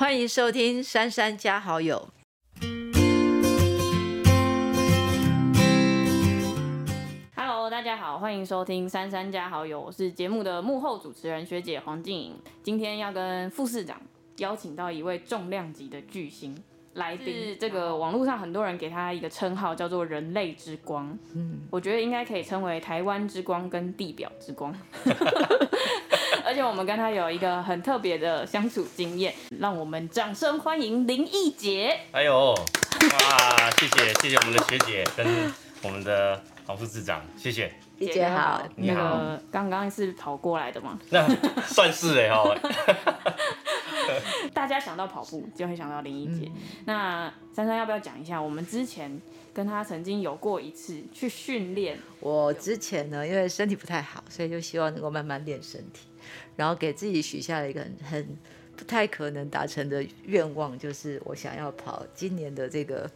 欢迎收听《珊珊加好友》。Hello，大家好，欢迎收听《珊珊加好友》，我是节目的幕后主持人学姐黄静颖。今天要跟副市长邀请到一位重量级的巨星来宾，这个网络上很多人给他一个称号叫做“人类之光”，嗯，我觉得应该可以称为台湾之光跟地表之光。而且我们跟他有一个很特别的相处经验，让我们掌声欢迎林忆杰。哎呦，哇，谢谢谢谢我们的学姐跟我们的黄副市长，谢谢。一姐好，你好那个刚刚是跑过来的吗？那算是哎哦，大家想到跑步就会想到林奕杰。那珊珊要不要讲一下，我们之前跟他曾经有过一次去训练，我之前呢，因为身体不太好，所以就希望能够慢慢练身体，然后给自己许下了一个很很不太可能达成的愿望，就是我想要跑今年的这个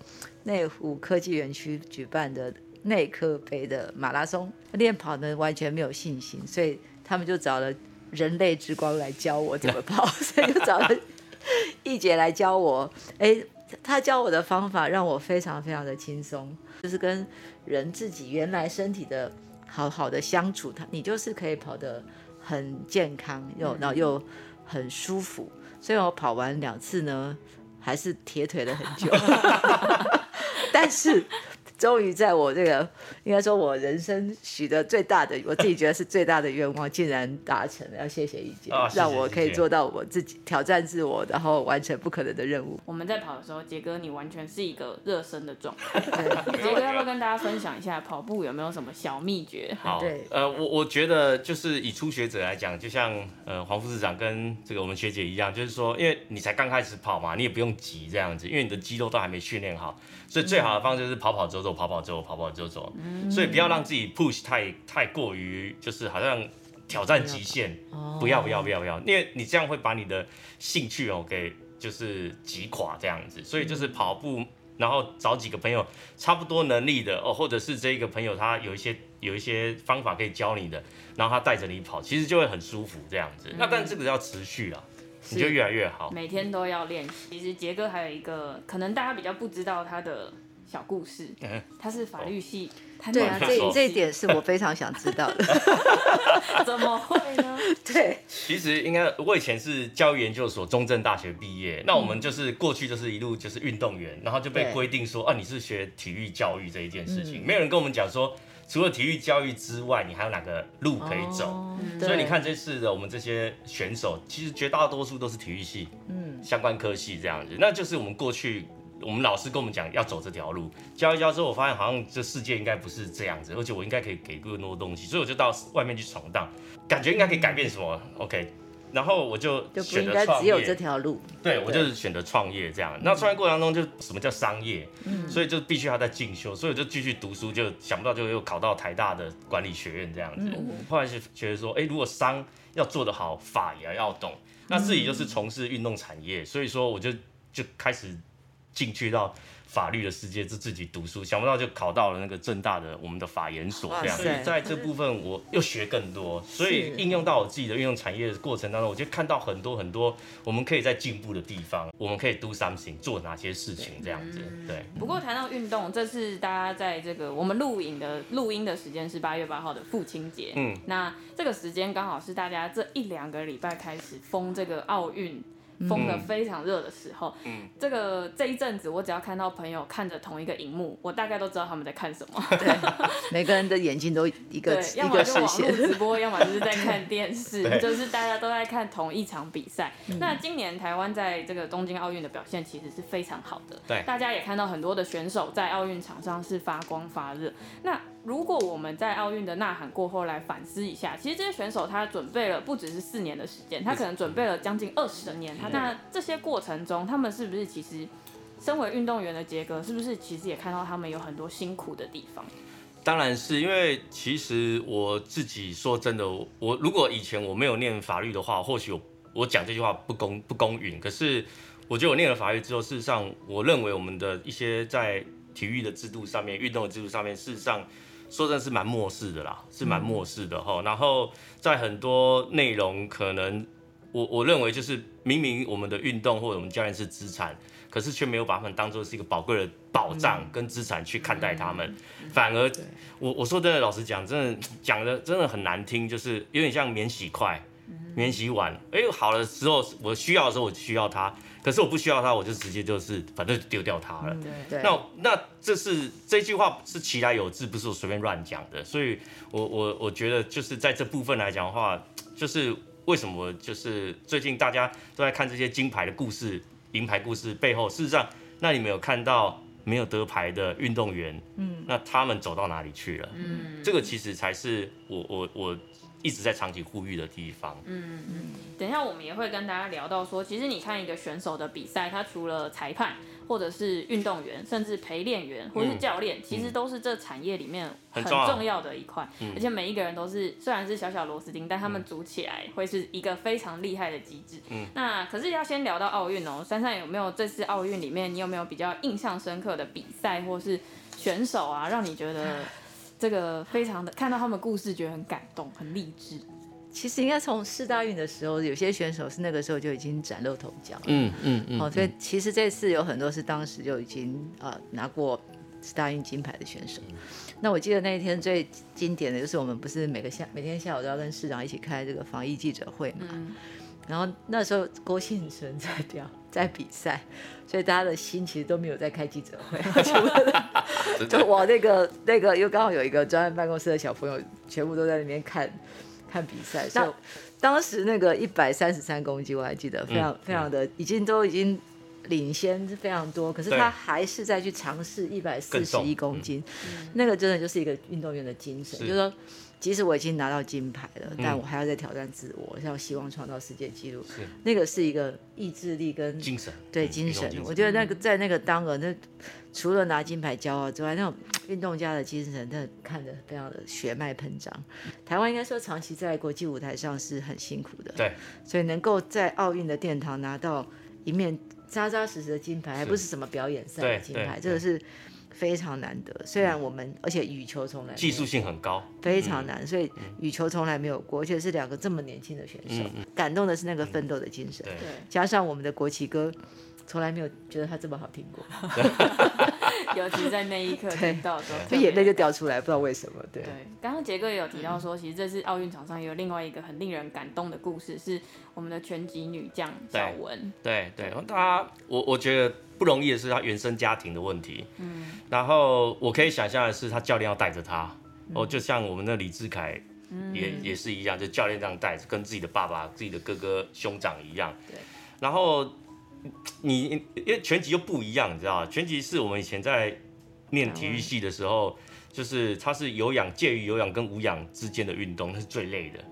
内湖科技园区举办的内科杯的马拉松。练跑呢完全没有信心，所以他们就找了人类之光来教我怎么跑，所以就找了易姐来教我。哎，她教我的方法让我非常非常的轻松，就是跟人自己原来身体的好好的相处，他你就是可以跑的很健康，又然后又很舒服。所以我跑完两次呢，还是铁腿了很久，但是。终于在我这个应该说我人生许的最大的，我自己觉得是最大的愿望，竟然达成了。要谢谢一姐，啊谢谢让我可以做到我自己挑战自我，然后完成不可能的任务。我们在跑的时候，杰哥你完全是一个热身的状态。对，杰哥要不要跟大家分享一下跑步有没有什么小秘诀？好对，呃，我我觉得就是以初学者来讲，就像呃黄副市长跟这个我们学姐一样，就是说，因为你才刚开始跑嘛，你也不用急这样子，因为你的肌肉都还没训练好，所以最好的方式就是跑跑走走，跑跑走走，跑跑走走，所以不要让自己 push 太太过于，就是好像挑战极限，不要不要不要不要，因为你这样会把你的兴趣哦给就是击垮这样子，所以就是跑步，然后找几个朋友差不多能力的哦，或者是这一个朋友他有一些有一些方法可以教你的，然后他带着你跑，其实就会很舒服这样子。那但这个要持续啊，你就越来越好。每天都要练习。其实杰哥还有一个可能大家比较不知道他的小故事，嗯他是法律系，他对啊，这这一点是我非常想知道的。怎么会呢？对，其实应该我以前是教育研究所中正大学毕业，那我们就是过去就是一路就是运动员，然后就被对。规定说啊你是学体育教育这一件事情，没有人跟我们讲说除了体育教育之外，你还有哪个路可以走。哦所以你，看这次的我们这些选手，其实绝大多数都是体育系，嗯，相关科系这样子，那就是我们过去我们老师跟我们讲要走这条路，教一教之后，我发现好像这世界应该不是这样子，而且我应该可以给更多东西，所以我就到外面去闯荡，感觉应该可以改变什么，OK，然后我就就不应选择创该只有这业。条路。对，我就是选择创业这样。那创业过程当中，就什么叫商业，所以就必须要在进修，所以我就继续读书，就想不到就又考到台大的管理学院这样子。后来是觉得说，哎、如果商要做得好，法也要懂。那自己就是从事运动产业，所以说我就就开始进去到法律的世界，就自己读书，想不到就考到了那个正大的我们的法研所这样。哇塞所以在这部分我又学更多，所以应用到我自己的运用产业的过程当中，我就看到很多很多我们可以在进步的地方，我们可以 do something 做哪些事情这样子。对，不过谈到运动，这次大家在这个我们录影的录音的时间是八月八号的父亲节，嗯，那这个时间刚好是大家这一两个礼拜开始封这个奥运。封的非常热的时候，嗯这个这一阵子，我只要看到朋友看着同一个荧幕，我大概都知道他们在看什么。对，每个人的眼睛都一个对，要一个视么就网络。直播，要么就是在看 电视，就是大家都在看同一场比赛。那今年台湾在这个东京奥运的表现其实是非常好的，对大家也看到很多的选手在奥运场上是发光发热。那如果我们在奥运的呐喊过后来反思一下，其实这些选手他准备了不只是四年的时间，他可能准备了将近二十年。他那这些过程中，他们是不是其实身为运动员的杰哥，是不是其实也看到他们有很多辛苦的地方？当然是因为其实我自己说真的，我我如果以前我没有念法律的话，或许我我讲这句话不公不公允。可是我觉得我念了法律之后，事实上我认为我们的一些在体育的制度上面、运动的制度上面，事实上说真的是蛮漠视的啦，是蛮漠视的哈。然后在很多内容可能我我认为就是明明我们的运动或者我们教练是资产，可是却没有把他们当做是一个宝贵的保障跟资产去看待他们，反而我我说真的，老实讲，真的讲的真的很难听，就是有点像免洗筷、免洗碗。哎，好的时候，我需要的时候我需要它，可是我不需要它，我就直接就是反正丢掉它了。对，那那这是这句话是其来有志，不是我随便乱讲的。所以我我我觉得就是在这部分来讲的话，就是为什么就是最近大家都在看这些金牌的故事、银牌故事背后，事实上，那你们有看到没有得牌的运动员，嗯，那他们走到哪里去了？嗯，这个其实才是我我我一直在长期呼吁的地方。嗯嗯，等一下我们也会跟大家聊到说，其实你看一个选手的比赛，他除了裁判。或者是运动员，甚至陪练员或是教练，其实都是这产业里面很重要的一块。而且每一个人都是虽然是小小螺丝钉，但他们组起来会是一个非常厉害的机制。那可是要先聊到奥运哦，珊珊有没有这次奥运里面，你有没有比较印象深刻的比赛或是选手啊，让你觉得这个非常的看到他们故事觉得很感动、很励志？其实应该从四大运的时候，有些选手是那个时候就已经崭露头角。嗯嗯嗯。哦，所以其实这次有很多是当时就已经呃拿过四大运金牌的选手。那我记得那一天最经典的就是我们不是每个下每天下午都要跟市长一起开这个防疫记者会嘛。然后那时候郭庆存在掉在比赛，所以大家的心其实都没有在开记者会，就我那个那个又刚好有一个专案办公室的小朋友，全部都在那边看。看比赛，所以当时那个一百三十三公斤，我还记得非常非常的，已经都已经领先非常多，可是他还是在去尝试一百四十一公斤，那个真的就是一个运动员的精神，就是说，即使我已经拿到金牌了，但我还要再挑战自我，要希望创造世界纪录，那个是一个意志力跟精神，对精神，我觉得那个在那个当儿那。除了拿金牌骄傲之外，那种运动家的精神，真的看着非常的血脉喷张。台湾应该说长期在国际舞台上是很辛苦的，对，所以能够在奥运的殿堂拿到一面扎扎实实的金牌，还不是。什么表演赛的金牌，这个是非常难得。虽然我们而且羽球从来技术性很高，非常难，所以羽球从来没有过，而且是两个这么年轻的选手，感动的是那个奋斗的精神，对，加上我们的国旗歌。从来没有觉得他这么好听过，尤其在那一刻听到的时候，就眼泪就掉出来，不知道为什么。对，刚刚杰哥也有提到说，其实这次奥运场上有另外一个很令人感动的故事，是我们的拳击女将小文。对对，她我我觉得不容易的是她原生家庭的问题。嗯，然后我可以想象的是，她教练要带着她，哦，就像我们的李志凯也也是一样，就教练这样带着，跟自己的爸爸、自己的哥哥、兄长一样。对，然后。你因为拳击又不一样，你知道吗？拳击是我们以前在念体育系的时候，就是它是有氧介于有氧跟无氧之间的运动，那是最累的。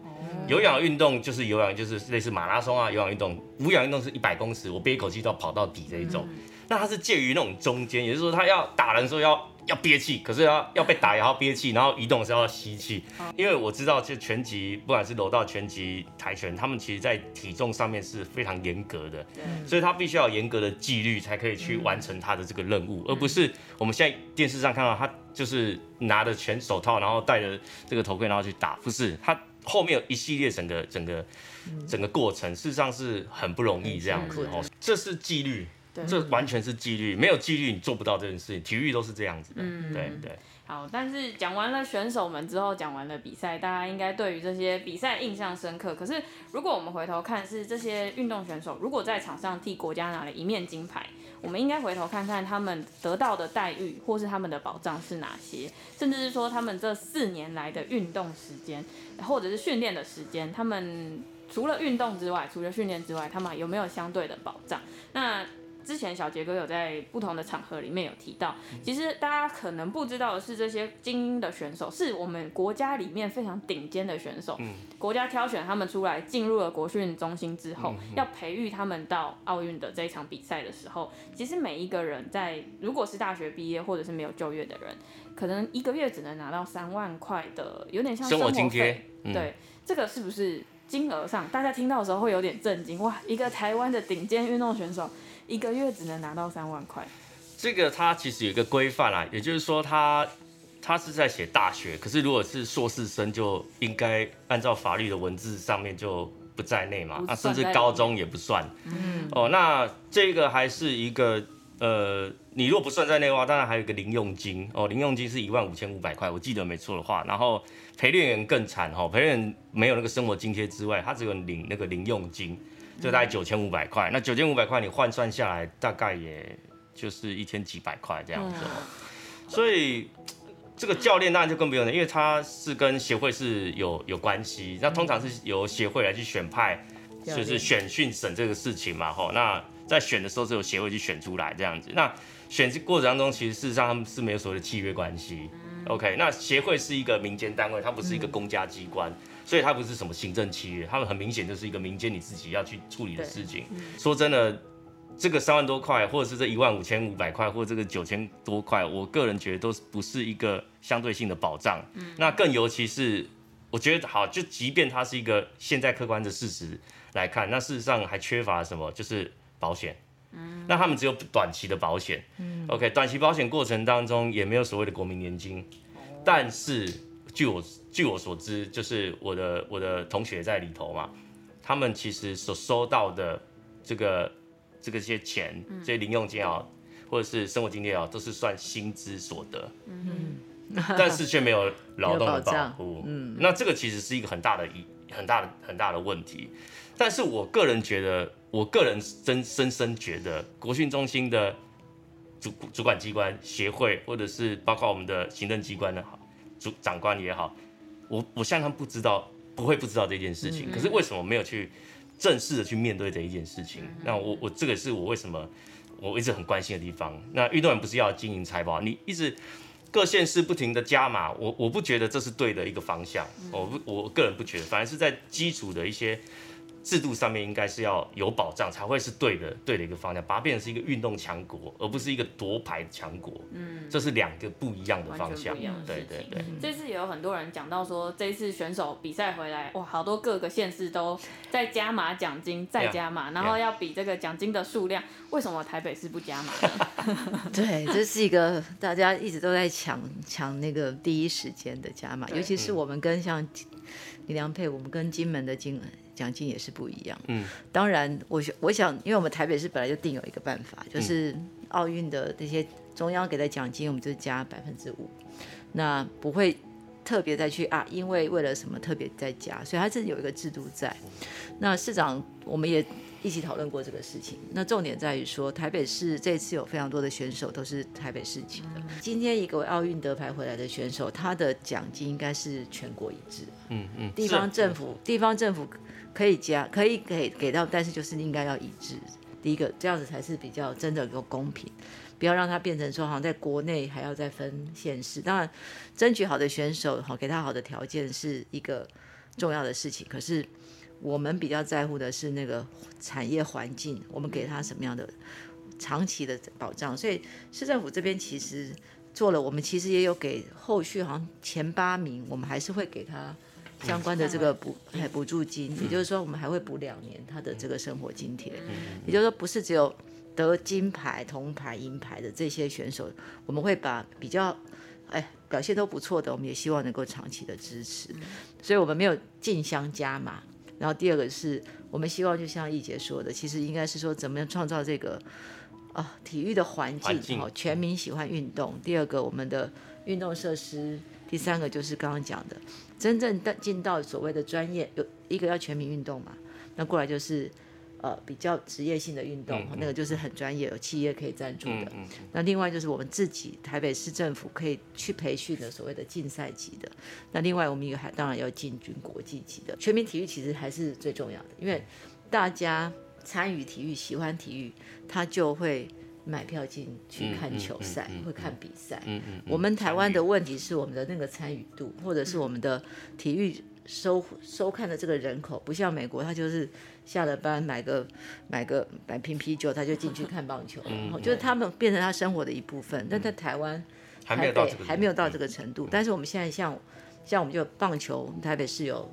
有氧运动就是有氧，就是类似马拉松啊，有氧运动。无氧运动是一百公尺，我憋一口气都要跑到底这一种。那它是介于那种中间，也就是说，它要打人的时候要。要憋气，可是要要被打也要憋气，然后移动是要吸气。因为我知道，就拳击，不管是柔道、拳击、跆拳，他们其实在体重上面是非常严格的，所以他必须要严格的纪律才可以去完成他的这个任务，而不是我们现在电视上看到他就是拿着拳手套，然后戴着这个头盔，然后去打，不是他后面有一系列整个整个整个过程，事实上是很不容易这样子哦，这是纪律。这完全是纪律，没有纪律你做不到这件事情。体育都是这样子的，对对。好，但是讲完了选手们之后，讲完了比赛，大家应该对于这些比赛印象深刻。可是如果我们回头看，是这些运动选手如果在场上替国家拿了一面金牌，我们应该回头看看他们得到的待遇或是他们的保障是哪些，甚至是说他们这四年来的运动时间或者是训练的时间，他们除了运动之外，除了训练之外，他们有没有相对的保障？那之前小杰哥有在不同的场合里面有提到，其实大家可能不知道的是，这些精英的选手是我们国家里面非常顶尖的选手。嗯，国家挑选他们出来，进入了国训中心之后，要培育他们到奥运的这一场比赛的时候，其实每一个人在如果是大学毕业或者是没有就业的人，可能一个月只能拿到三万块的，有点像生活津贴。对，这个是不是金额上大家听到的时候会有点震惊？哇，一个台湾的顶尖运动选手。一个月只能拿到三万块，这个他其实有一个规范啦，也就是说他他是在写大学，可是如果是硕士生就应该按照法律的文字上面就不不在内嘛，那啊，甚至高中也不算。嗯，哦，那这个还是一个呃，你如果不算在内的话，当然还有一个零用金。哦，零用金是一万五千五百块，我记得没错的话，然后陪练员更惨哈、哦，陪练员没有那个生活津贴之外，他只有领那个零用金，就大概九千五百块，那九千五百块你换算下来，大概也就是一天几百块这样子、哦，所以。这个教练当然就更不用了，因为他是跟协会是有有关系，那通常是由协会来去选派，就是选训审这个事情嘛，吼，那在选的时候是由协会去选出来这样子。那选这过程当中，其实事实上他们是没有所谓的契约关系。OK，那协会是一个民间单位，它不是一个公家机关，所以它不是什么行政契约，他们很明显就是一个民间你自己要去处理的事情。说真的，这个三万多块，或者是这一万五千五百块，或者这个九千多块，我个人觉得都是不是一个相对性的保障。那更尤其是，我觉得好，就即便它是一个现在客观的事实来看，那事实上还缺乏什么？就是保险。那他们只有短期的保险。OK，短期保险过程当中也没有所谓的国民年金，但是据我据我所知，就是我的我的同学在里头嘛，他们其实所收到的这个这个些钱，这些零用金啊，或者是生活津贴啊，都是算薪资所得，嗯。但是却没有劳动的保护，嗯，那这个其实是一个很大的一很大的很大的问题。但是我个人觉得，我个人真深深觉得，国训中心的主主管机关协会，或者是包括我们的行政机关的好主长官也好，我我相信他们不知道，不会不知道这件事情。可是为什么没有去正式的去面对这一件事情？那我我这个是我为什么我一直很关心的地方。那运动员不是要经营财宝，你一直各县市不停的加码，我我不觉得这是对的一个方向。我不我个人不觉得，反而是在基础的一些。制度上面应该是要有保障，才会是对的，对的一个方向，把它变成是一个运动强国，而不是一个夺牌强国。嗯，这是两个不一样的方向完全不一样。的对。对对，这次也有很多人讲到说，这一次选手比赛回来，哇，好多各个县市都在加码奖金，再加码，然后要比这个奖金的数量。为什么台北市不加码呢？对，这是一个大家一直都在抢抢那个第一时间的加码，尤其是我们跟像李良佩，我们跟金门的金奖金也是不一样。嗯，当然，我想我想，因为我们台北市本来就定有一个办法，就是奥运的那些中央给的奖金，我们就加百分之五，那不会特别再去啊，因为为了什么特别再加，所以它是有一个制度在。那市长我们也一起讨论过这个事情。那重点在于说，台北市这次有非常多的选手都是台北市籍的。今天一个奥运得牌回来的选手，他的奖金应该是全国一致。嗯嗯，地方政府地方政府可以加，可以给给到，但是就是应该要一致。第一个这样子才是比较真的够公平，不要让它变成说好像在国内还要再分县市。当然，争取好的选手好给他好的条件是一个重要的事情，可是我们比较在乎的是那个产业环境，我们给他什么样的长期的保障。所以市政府这边其实做了，我们其实也有给后续好像前八名，我们还是会给他相关的这个补哎补助金，也就是说我们还会补两年他的这个生活津贴，也就是说不是只有得金牌、铜牌、银牌的这些选手，我们会把比较哎表现都不错的，我们也希望能够长期的支持，所以我们没有竞相加码。然后第二个是我们希望，就像易杰说的，其实应该是说怎么样创造这个啊体育的环环境境哦，全民喜欢运动。第二个，我们的运动设施。第三个就是刚刚讲的，真正的进到所谓的专业，有一个要全民运动嘛，那过来就是呃比较职业性的运动，那个就是很专业，有企业可以赞助的。嗯那另外就是我们自己台北市政府可以去培训的所谓的竞赛级的。那另外我们也还当然要进军国际级的。全民体育其实还是最重要的，因为大家参与体育、喜欢体育，他就会买票进去看球赛，嗯嗯嗯嗯会看比赛。嗯嗯，我们台湾的问题是我们的那个参与度，或者是我们的体育收收看的这个人口，不像美国，他就是下了班买个买个买瓶啤酒，他就进去看棒球了，嗯就是他们变成他生活的一部分。但在台湾，还没有到这个，还没有到这个程度。但是我们现在像像我们就棒球，台北是有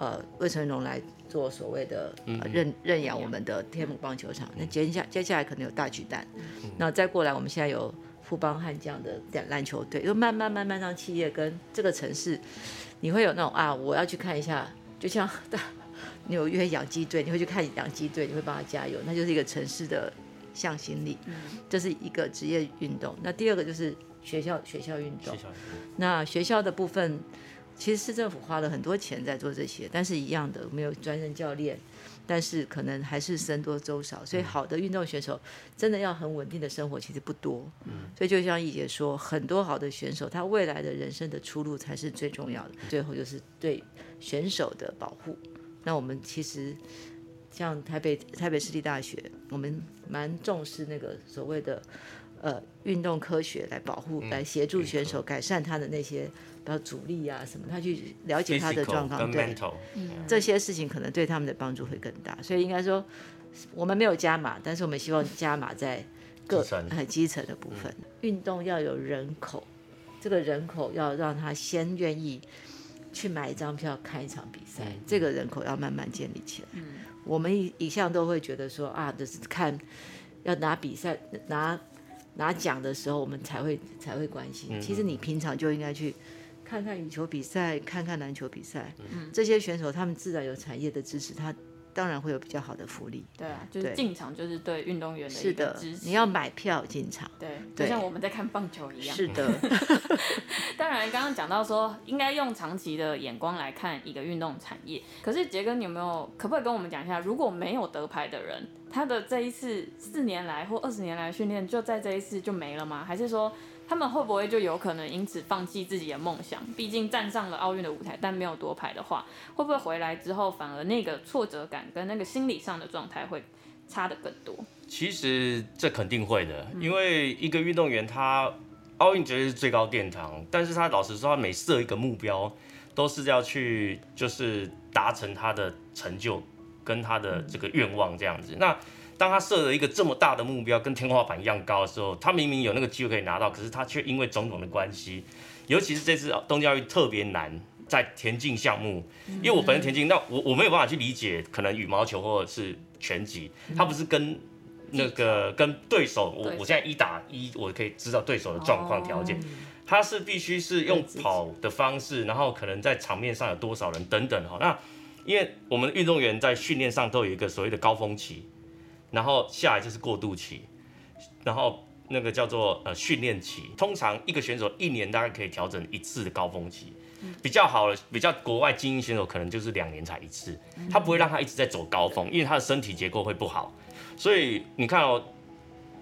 呃魏成荣来做所谓的、呃、认认养我们的天母棒球场。那接下接下来可能有大巨蛋，那再过来我们现在有富邦悍将的篮球队，就慢慢慢慢让企业跟这个城市，你会有那种啊，我要去看一下，就像大纽约养鸡队，你会去看养鸡队，你会帮他加油，那就是一个城市的向心力，这是一个职业运动。那第二个就是学校学校运动。那学校的部分，其实市政府花了很多钱在做这些，但是一样的，没有专任教练，但是可能还是僧多粥少，所以好的运动选手真的要很稳定的生活其实不多。所以就像易姐说，很多好的选手，他未来的人生的出路才是最重要的。最后就是对选手的保护。那我们其实像台北台北市立大学，我们蛮重视那个所谓的呃运动科学来保护、来协助选手改善他的那些比较阻力啊什么，他去了解他的状况，对这些事情可能对他们的帮助会更大。所以应该说，我们没有加码，但是我们希望加码在各基层很基层的部分。运动要有人口，这个人口要让他先愿意去买一张票看一场比赛，这个人口要慢慢建立起来。我们一一向都会觉得说啊，就是看要拿比赛拿拿奖的时候，我们才会才会关心。其实你平常就应该去看看羽球比赛，看看篮球比赛。这些选手他们自然有产业的支持，他当然会有比较好的福利。对啊，就是进场就是对运动员的是的一个支，持。你要买票进场。对，就像我们在看棒球一样。是的，当然，刚刚讲到说应该用长期的眼光来看一个运动产业。可是杰哥，你有没有可不可以跟我们讲一下，如果没有得牌的人，他的这一次四年来或二十年来训练就在这一次就没了吗？还是说他们会不会就有可能因此放弃自己的梦想？毕竟站上了奥运的舞台，但没有夺牌的话，会不会回来之后反而那个挫折感跟那个心理上的状态会差的更多？其实这肯定会的，因为一个运动员他奥运绝对是最高殿堂，但是他老实说，他每设一个目标，都是要去就是达成他的成就跟他的这个愿望这样子。那当他设了一个这么大的目标，跟天花板一样高的时候，他明明有那个机会可以拿到，可是他却因为种种的关系，尤其是这次东京奥运特别难。在田径项目，因为我本身田径，那我我没有办法去理解，可能羽毛球或者是拳击，他不是跟那个跟对手，我我现在一打一，我可以知道对手的状况条件。他是必须是用跑的方式，然后可能在场面上有多少人等等哈。那因为我们的运动员在训练上都有一个所谓的高峰期，然后下来就是过渡期，然后那个叫做呃训练期。通常一个选手一年大概可以调整一次的高峰期，比较好的比较国外精英选手可能就是两年才一次，他不会让他一直在走高峰，因为他的身体结构会不好。所以你看哦，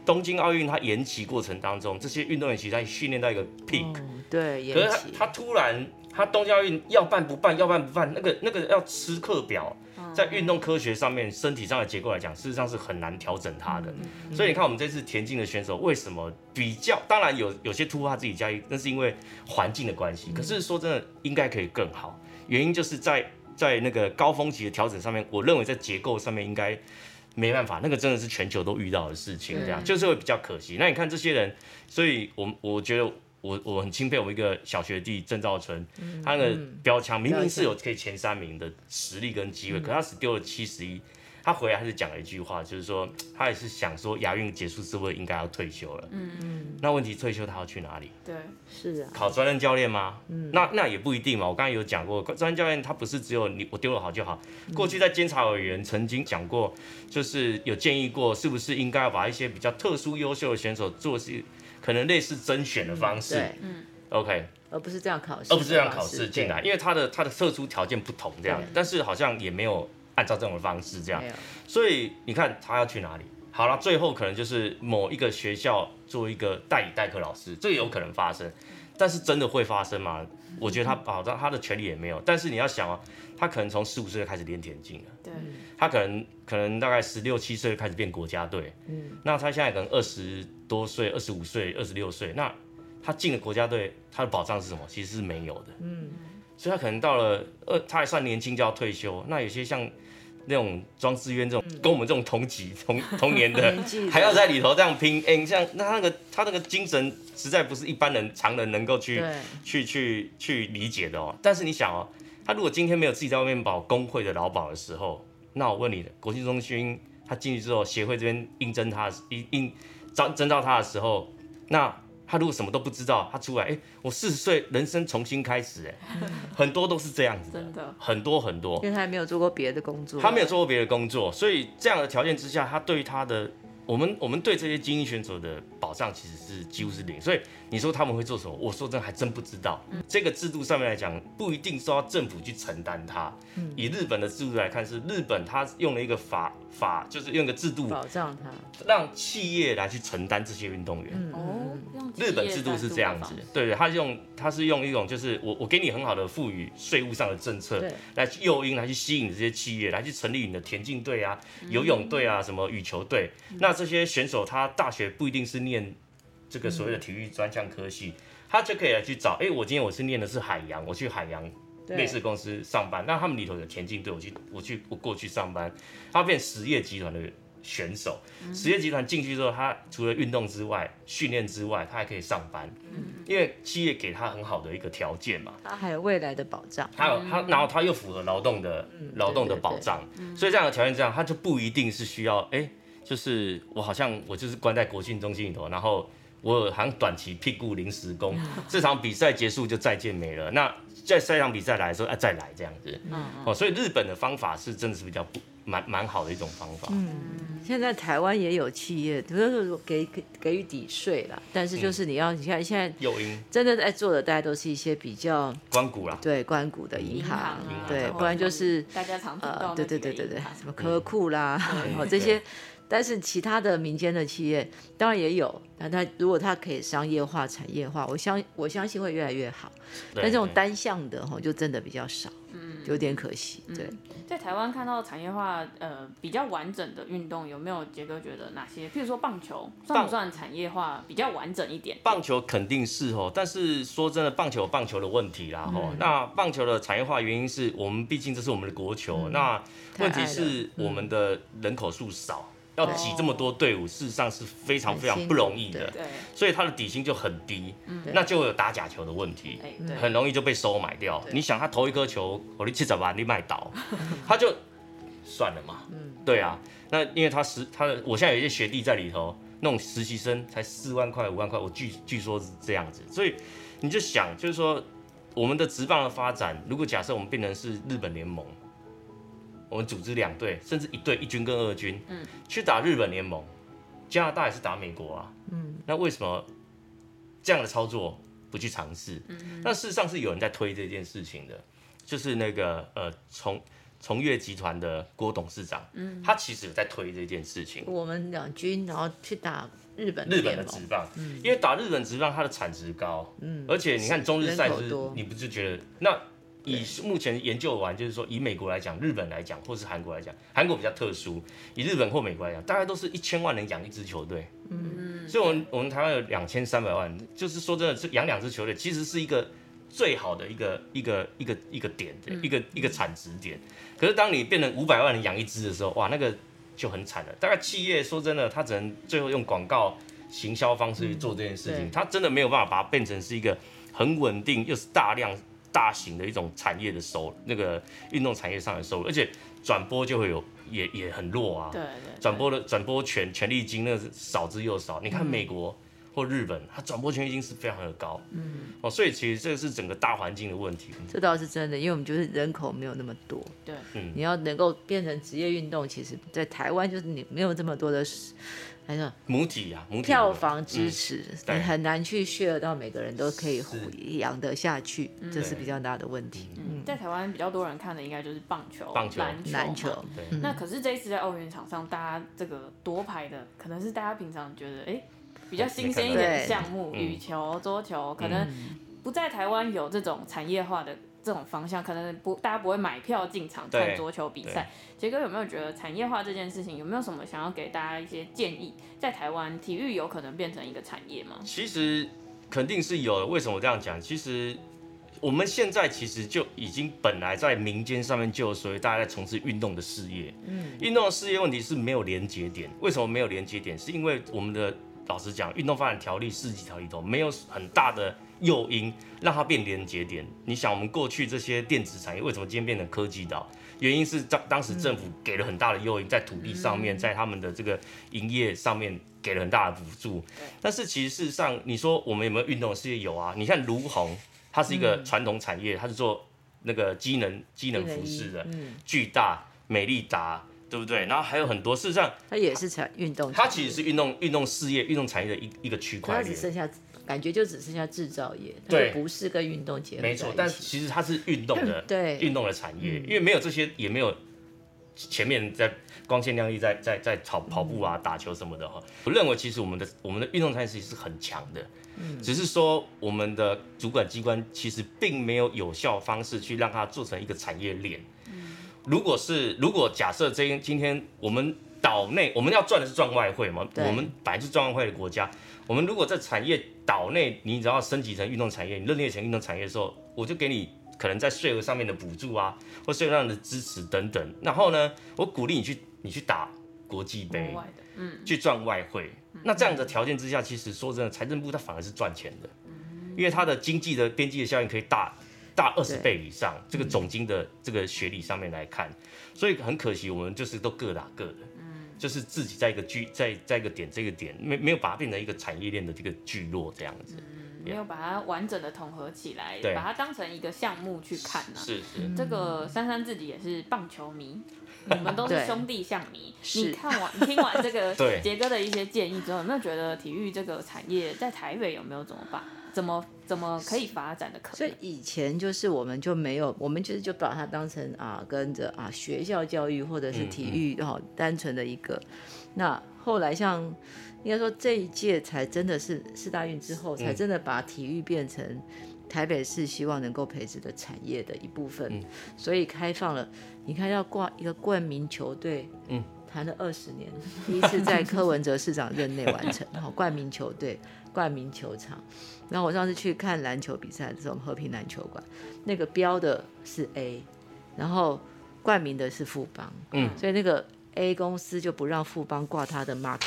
东京奥运它延期过程当中，这些运动员其实在训练到一个 peak，、对，延可是他他突然他东京奥运要办不办，要办不办，那个那个要吃课表，在运动科学上面，身体上的结构来讲，事实上是很难调整它的。所以你看我们这次田径的选手为什么比较，当然有有些突破他自己加一，那是因为环境的关系。可是说真的，应该可以更好，原因就是在在那个高峰期的调整上面，我认为在结构上面应该。没办法，那个真的是全球都遇到的事情，这样就是会比较可惜。那你看这些人，所以我我觉得我我很钦佩我们一个小学弟郑兆春，他那个标枪明明是有可以前三名的实力跟机会，可他只丢了七十一。他回来他是讲了一句话，就是说他也是想说亚运结束之后应该要退休了。嗯嗯。那问题退休他要去哪里？对，是啊，考专任教练吗？嗯，那那也不一定嘛。我刚才有讲过，专任教练他不是只有你我丢了好就好。过去在监察委员曾经讲过，就是有建议过，是不是应该要把一些比较特殊优秀的选手做是可能类似甄选的方式。对，OK，而不是这样考试，而不是这样考试进来，因为他的他的特殊条件不同这样，但是好像也没有按照这种方式这样。所以你看他要去哪里？好了，最后可能就是某一个学校做一个代理代课老师，这个有可能发生，但是真的会发生吗？我觉得他保障他的权利也没有。但是你要想哦，他可能从十五岁就开始练田径了，对，他可能可能大概十六七岁就开始变国家队，嗯，那他现在可能二十多岁、二十五岁、二十六岁，那他进了国家队，他的保障是什么？其实是没有的，嗯，所以他可能到了呃，他还算年轻就要退休。那有些像那种庄志渊这种，跟我们这种同级 同同年的 还要在里头这样拼，哎、你像那他那个他那个精神，实在不是一般人常人能够去，去去去理解的哦。但是你想哦，他如果今天没有自己在外面保工会的劳保的时候，那我问你的，国际中心他进去之后，协会这边应征他应应招征召他的时候，那他如果什么都不知道，他出来，哎、我四十岁人生重新开始，哎，很多都是这样子的，真的很多很多因。为他还没有做过别的工作，他没有做过别的工作，所以这样的条件之下，他对于他的我们我们对这些精英选手的保障其实是几乎是零。所以你说他们会做什么？我说真的还真不知道。这个制度上面来讲，不一定是要政府去承担它。以日本的制度来看，是日本它用了一个法法，就是用一个制度保障它。让企业来去承担这些运动员。嗯哦，日本制度是这样子，对对，他用它是用一种就是我我给你很好的赋予税务上的政策对，来去诱因来去吸引这些企业来去成立你的田径队啊、游泳队啊、什么羽球队。那这些选手他大学不一定是念这个所谓的体育专项科系，他就可以来去找，哎，我今天我是念的是海洋，我去海洋对类似公司上班，那他们里头有田径队，我去我去我过去上班，他变实业集团的选手。实业集团进去之后，他除了运动之外、训练之外，他还可以上班，因为企业给他很好的一个条件嘛。他还有未来的保障。他有他，然后他又符合劳动的劳动的保障，所以这样的条件这样，他就不一定是需要哎、就是我好像我就是关在国训中心里头，然后我好像短期屁股临时工，这场比赛结束就再见没了。那在下一场比赛来的时候，啊再来这样子，哦，所以日本的方法是真的是比较不蛮蛮好的一种方法，嗯现在台湾也有企业，就是说给给给予抵税啦，但是就是你要你看现在诱因。真的在做的，大家都是一些比较关谷啦，对关谷的银银行。行，对，啊不然就是大家常听到呃，那对对对对对，什么科库啦，哦这些，但是其他的民间的企业当然也有，但它如果它可以商业化、产业化，我相我相信会越来越好。但这种单向的哈，就真的比较少，嗯有点可惜。对，在台湾看到产业化呃比较完整的运动，有没有杰哥觉得哪些？譬如说棒球，算不算产业化比较完整一点？棒球肯定是哦，但是说真的，棒球有棒球的问题啦吼、嗯那棒球的产业化原因是我们毕竟这是我们的国球，那问题是我们的人口数少，要挤这么多队伍，事实上是非常非常不容易的所以他的底薪就很低，那就有打假球的问题。很容易就被收买掉。你想他投一颗球，我的七十万你卖倒，他就算了嘛。对啊，那因为他实他的，我现在有一些学弟在里头，那种实习生才四万块五万块，我据据说是这样子，所以你就想，就是说我们的职棒的发展，如果假设我们变成是日本联盟。我们组织两队，甚至一队一军跟二军，嗯，去打日本联盟，加拿大也是打美国啊，嗯，那为什么这样的操作不去尝试？那事实上是有人在推这件事情的，就是那个呃从从越集团的郭董事长，嗯，他其实有在推这件事情。我们两军然后去打日本日本的职棒，因为打日本职棒它的产值高，嗯，而且你看中日赛事你不是觉得那以目前研究完，就是说以美国来讲、日本来讲，或是韩国来讲，韩国比较特殊，以日本或美国来讲，大概都是一千万人养一支球队，嗯，所以我们我们台湾有两千三百万，就是说真的，是养两支球队其实是一个最好的一个一个一个一个点的一个一个产值点。可是当你变成五百万人养一支的时候，哇，那个就很惨了。大概企业说真的，他只能最后用广告行销方式去做这件事情，对他真的没有办法把它变成是一个很稳定又是大量大型的一种产业的收那个运动产业上的收入，而且转播就会有也也很弱啊。对对，转播的转播权权利金那是少之又少。你看美国或日本，它转播权利金是非常的高，嗯，哦，所以其实这个是整个大环境的问题。这倒是真的，因为我们就是人口没有那么多，对，嗯你要能够变成职业运动，其实在台湾就是你没有这么多的，还是母体啊，母体票房支持，对。你很难去 share 到每个人都可以是养得下去，这是比较大的问题。嗯，在台湾比较多人看的应该就是棒球、棒球篮球、篮球。对，那可是这一次在奥运场上，大家这个夺牌的，可能是大家平常觉得哎、诶比较新鲜一点的项目，嗯羽球、桌球，可能不在台湾有这种产业化的这种方向，可能不大家不会买票进场看对桌球比赛。杰哥有没有觉得产业化这件事情有没有什么想要给大家一些建议？在台湾体育有可能变成一个产业吗？其实肯定是有的。为什么我这样讲？其实我们现在其实就已经本来在民间上面就有所谓大家在从事运动的事业。嗯，运动的事业问题是没有连接点。为什么没有连接点？是因为我们的老实讲，运动发展条例四级条里头没有很大的诱因让它变连接点。你想，我们过去这些电子产业为什么今天变成科技岛？原因是当当时政府给了很大的诱因，在土地上面，在他们的这个营业上面给了很大的补助。但是其实事实上，你说我们有没有运动事业？有啊。你看卢红，它是一个传统产业，它是做那个机能机能服饰的，巨大、美利达，对不对？然后还有很多，事实上它也是产运动，它其实是运动运动事业、运动产业的一一个区块链。它只剩下。感觉就只剩下制造业，对，不是跟运动结合。没错，但其实它是运动的，对，运动的产业，因为没有这些，也没有前面在光鲜亮丽，在在在跑跑步啊、打球什么的哈。我认为其实我们的我们的运动产业其实是很强的，嗯，只是说我们的主管机关其实并没有有效方式去让它做成一个产业链。嗯，如果是如果假设这今天我们岛内我们要赚的是赚外汇嘛，我们本来是赚外汇的国家。我们如果在产业岛内，你只要升级成运动产业，你认列成运动产业的时候，我就给你可能在税额上面的补助啊，或税额上的支持等等。然后呢，我鼓励你去你去打国际杯，嗯，去赚外汇。那这样的条件之下，其实说真的，财政部它反而是赚钱的，因为它的经济的边际的效应可以大大二十倍以上。这个总金的这个学历上面来看，所以很可惜，我们就是都各打各的。就是自己在一个聚在在一个点这个点没没有把它变成一个产业链的这个聚落这样子，没有把它完整的统合起来，把它当成一个项目去看呢。是是，这个珊珊自己也是棒球迷，我们都是兄弟象迷。你看完听完这个 杰哥的一些建议之后，那觉得体育这个产业在台北有没有怎么办？怎么怎么可以发展的可能？所以以前就是我们就没有，我们就是就把它当成啊跟着啊学校教育或者是体育哈单纯的一个。那后来像应该说这一届才真的是四大运之后才真的把体育变成台北市希望能够培植的产业的一部分。所以开放了，你看要挂一个冠名球队，嗯，谈了二十年，第一次在柯文哲市长任内完成，好冠名球队。冠名球场，然后我上次去看篮球比赛的时候，和平篮球馆那个标的是 A，然后冠名的是富邦，嗯，所以那个 A 公司就不让富邦挂他的 mark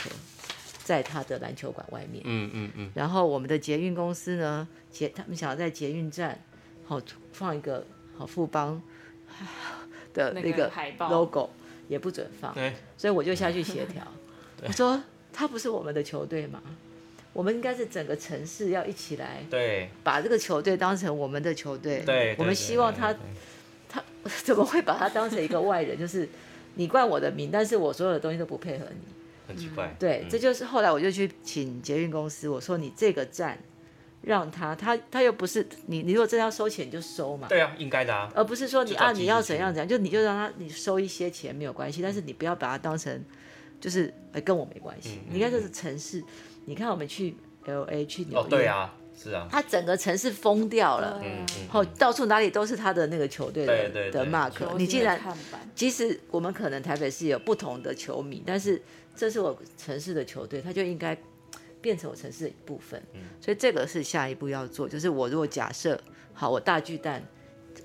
在他的篮球馆外面，嗯嗯嗯，然后我们的捷运公司呢，捷他们想要在捷运站好放一个好富邦的那个 logo 也不准放，所以我就下去协调，我说他不是我们的球队吗？我们应该是整个城市要一起来，对，把这个球队当成我们的球队。对，我们希望他，他怎么会把他当成一个外人？就是你冠我的名，但是我所有的东西都不配合你，很奇怪。对，这就是后来我就去请捷运公司，我说你这个站让他，他他又不是你，你如果真的要收钱你就收嘛。对啊，应该的啊，而不是说你啊你要怎样怎样，就你就让他你收一些钱没有关系，但是你不要把它当成就是跟我没关系。你看这是城市。你看，我们去 L A 去纽约，哦，对啊，是啊，他整个城市疯掉了，嗯嗯，后到处哪里都是他的那个球队的的 mark。你既然，即使我们可能台北市有不同的球迷，但是这是我城市的球队，他就应该变成我城市的一部分。嗯，所以这个是下一步要做，就是我如果假设好，我大巨蛋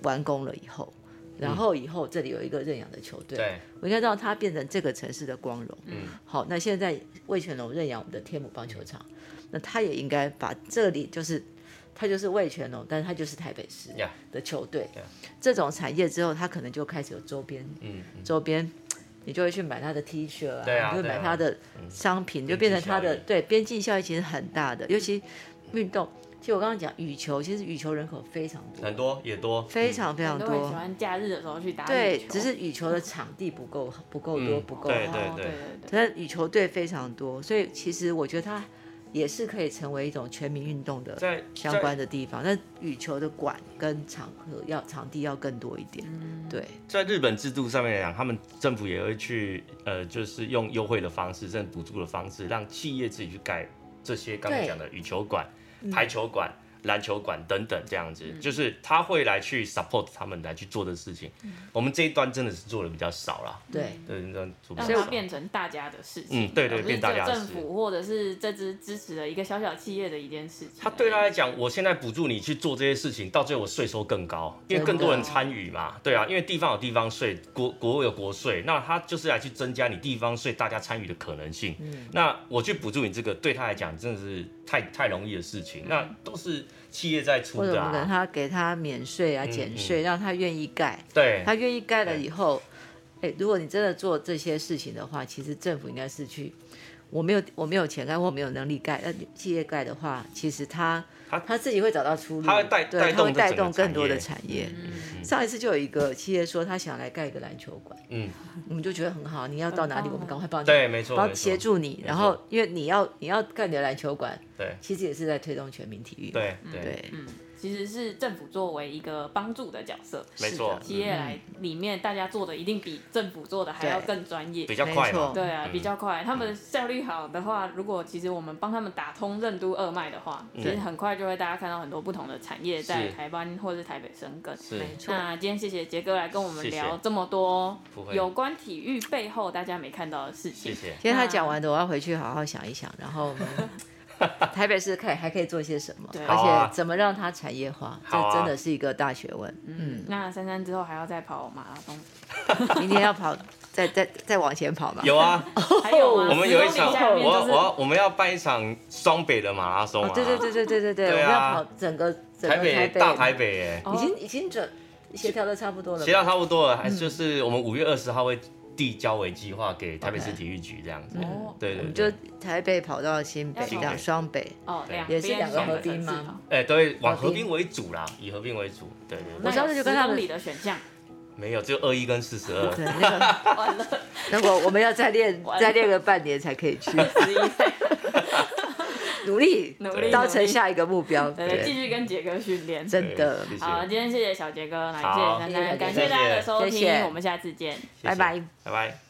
完工了以后。然后以后这里有一个认养的球队，我应该让它变成这个城市的光荣。嗯，好，那现在魏全龙认养我们的天母棒球场，那他也应该把这里就是，他就是魏全龙，但是他就是台北市的球队。这种产业之后，他可能就开始有周边，嗯，周边你就会去买他的 T 恤啊，就会买他的商品，就变成他的对边际效益其实很大的，尤其运动。其实我刚刚讲羽球，其实羽球人口非常多，很多也多，非常非常多。喜欢假日的时候去打羽球对，只是羽球的场地不够不够多，不够好。对对对。但羽球队非常多，所以其实我觉得它也是可以成为一种全民运动的相关的地方。但羽球的馆跟场合要场地要更多一点。对。在日本制度上面来讲，他们政府也会去呃，就是用优惠的方式，甚至补助的方式，让企业自己去盖这些刚才讲的羽球馆。排球馆、篮球馆等等这样子，嗯。就是他会来去 support 他们来去做的事情。嗯。我们这一端真的是做的比较少了，对，对，那做比让较少。它变成大家的事情，嗯对对变大家政府或者是这支支持的一个小小企业的一件事情。他对他来讲，我现在补助你去做这些事情，到最后我税收更高，因为更多人参与嘛，对啊，因为地方有地方税，国国有国税，那他就是来去增加你地方税大家参与的可能性。那我去补助你这个，对他来讲真的是太太容易的事情，那都是企业在出的或者我们给啊，他给他免税啊、嗯减税，让他愿意盖。对，他愿意盖了以后，哎，如果你真的做这些事情的话，其实政府应该是去，我没有我没有钱盖或没有能力盖，那企业盖的话，其实他他他自己会找到出路，他会带对，带他会带动更多的产产业。嗯。上一次就有一个企业说他想来盖一个篮球馆，嗯，我们就觉得很好，你要到哪里，我们赶快帮你，对，没错，帮协助你。然后因为你要你要盖你的篮球馆，对。其实也是在推动全民体育。对对，对，嗯，其实是政府作为一个帮助的角色，没错是的企业来里面大家做的一定比政府做的还要更专业比。较快嘛没错，对啊，嗯比较快。他们效率好的话，如果其实我们帮他们打通任督二脉的话，其实很快就会大家看到很多不同的产业在台湾或者是台北生根。是没错。那今天谢谢杰哥来跟我们聊这么多有关体育背后大家没看到的事情。谢谢。今天他讲完的，我要回去好好想一想，然后我们台北市可以还可以做些什么，对而且怎么让它产业化，啊这真的是一个大学问。嗯，那珊珊之后还要再跑马拉松，明天要跑，再再再往前跑嘛。有啊，还有吗？我们有一场，10公里下面我要就是我要我们要办一场双北的马拉松啊，哦，对对对对对对我们要跑整个整台个台，北大台北哎，哦已经已经准协调的差不多了。协调差不多了，还是就是我们五月二十号会递交为计划给台北市体育局这样子。哦。对对就对，台北跑到新北，要这样双北。哦，两也是两个合并吗？跑哎，都会往合并为主啦，以合并为主。对对对，我上次就跟他们那有10公里的选项，没有，只有二一跟四十二。对，那个完了，那我我们要再练再练个半年才可以去，十一岁，努力努力达成下一个目标。对对，继，续跟杰哥训练。真的，谢谢好，今天谢谢小杰哥，来谢好谢丹丹，感谢大家的收听，我们下次见。拜拜。拜拜。